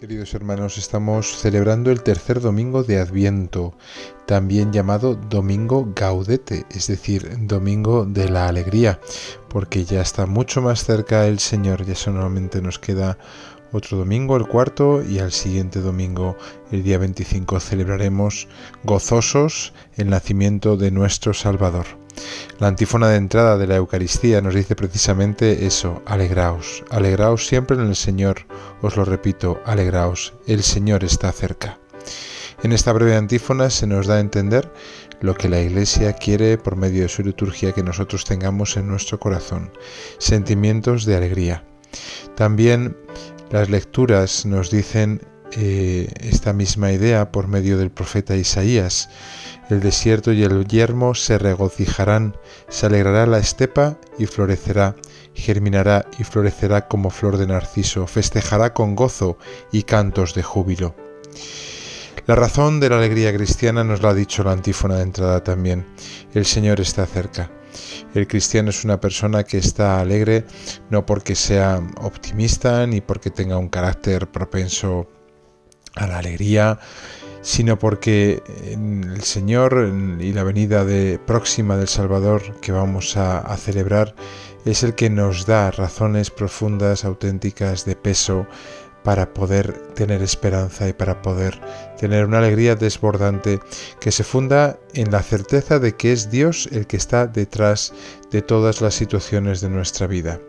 Queridos hermanos, estamos celebrando el tercer domingo de Adviento, también llamado Domingo Gaudete, es decir, Domingo de la Alegría, porque ya está mucho más cerca el Señor, ya solamente nos queda otro domingo, el cuarto, y al siguiente domingo, el día 25, celebraremos gozosos el nacimiento de nuestro Salvador. La antífona de entrada de la Eucaristía nos dice precisamente eso, alegraos, alegraos siempre en el Señor, os lo repito, alegraos, el Señor está cerca. En esta breve antífona se nos da a entender lo que la Iglesia quiere por medio de su liturgia que nosotros tengamos en nuestro corazón, sentimientos de alegría. También las lecturas nos dicen eh, esta misma idea por medio del profeta Isaías. El desierto y el yermo se regocijarán, se alegrará la estepa y florecerá, germinará y florecerá como flor de narciso, festejará con gozo y cantos de júbilo. La razón de la alegría cristiana nos la ha dicho la antífona de entrada también. El Señor está cerca. El cristiano es una persona que está alegre no porque sea optimista ni porque tenga un carácter propenso a la alegría, sino porque el Señor y la venida de, próxima del Salvador que vamos a, a celebrar es el que nos da razones profundas, auténticas, de peso, para poder tener esperanza y para poder tener una alegría desbordante que se funda en la certeza de que es Dios el que está detrás de todas las situaciones de nuestra vida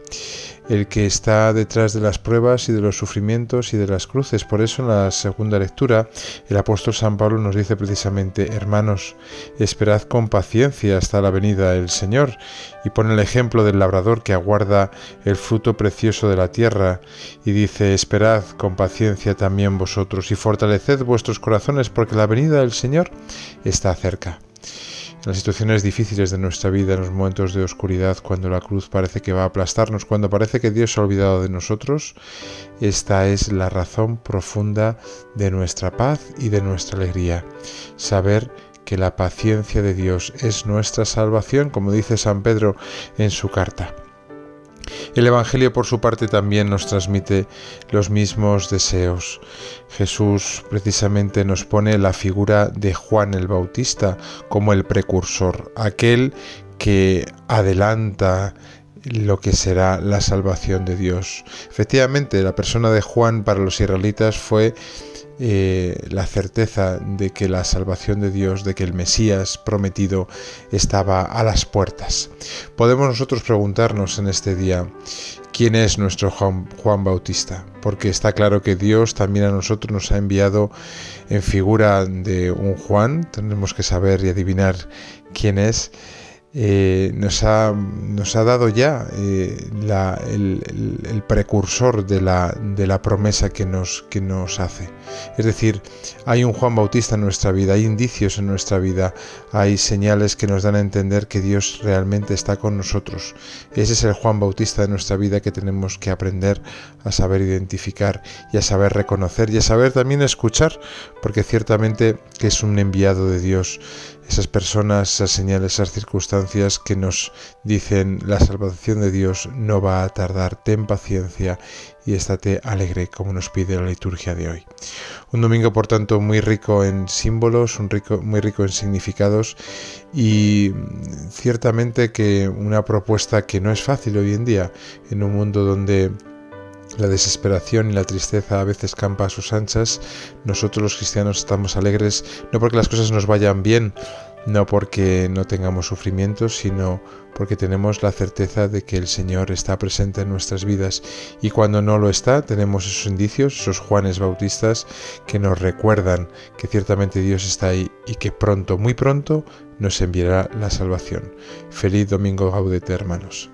el que está detrás de las pruebas y de los sufrimientos y de las cruces. Por eso en la segunda lectura el apóstol San Pablo nos dice precisamente, hermanos, esperad con paciencia hasta la venida del Señor y pone el ejemplo del labrador que aguarda el fruto precioso de la tierra y dice, esperad con paciencia también vosotros y fortaleced vuestros corazones porque la venida del Señor está cerca las situaciones difíciles de nuestra vida, en los momentos de oscuridad, cuando la cruz parece que va a aplastarnos, cuando parece que Dios se ha olvidado de nosotros, esta es la razón profunda de nuestra paz y de nuestra alegría. Saber que la paciencia de Dios es nuestra salvación, como dice San Pedro en su carta. El Evangelio por su parte también nos transmite los mismos deseos. Jesús precisamente nos pone la figura de Juan el Bautista como el precursor, aquel que adelanta lo que será la salvación de Dios. Efectivamente, la persona de Juan para los israelitas fue eh, la certeza de que la salvación de Dios, de que el Mesías prometido estaba a las puertas. Podemos nosotros preguntarnos en este día, ¿quién es nuestro Juan, Juan Bautista? Porque está claro que Dios también a nosotros nos ha enviado en figura de un Juan, tenemos que saber y adivinar quién es. Eh, nos, ha, nos, ha, dado ya eh, el, precursor de la, de la promesa que nos, que nos, hace. Es decir, hay un Juan Bautista en nuestra vida, hay indicios en nuestra vida, hay señales que nos dan a entender que Dios realmente está con nosotros. Ese es el Juan Bautista de nuestra vida que tenemos que aprender a saber identificar y a saber reconocer y a saber también escuchar, porque ciertamente que es un enviado de Dios esas personas, esas señales, esas circunstancias que nos dicen la salvación de Dios no va a tardar, ten paciencia y estate alegre como nos pide la liturgia de hoy. Un domingo por tanto muy rico en símbolos, un rico, muy rico en significados y ciertamente que una propuesta que no es fácil hoy en día en un mundo donde la desesperación y la tristeza a veces campa a sus anchas, nosotros los cristianos estamos alegres no porque las cosas nos vayan bien, no porque no tengamos sufrimientos, sino porque tenemos la certeza de que el Señor está presente en nuestras vidas y cuando no lo está tenemos esos indicios, esos Juanes Bautistas que nos recuerdan que ciertamente Dios está ahí y que pronto, muy pronto, nos enviará la salvación. Feliz domingo gaudete, hermanos.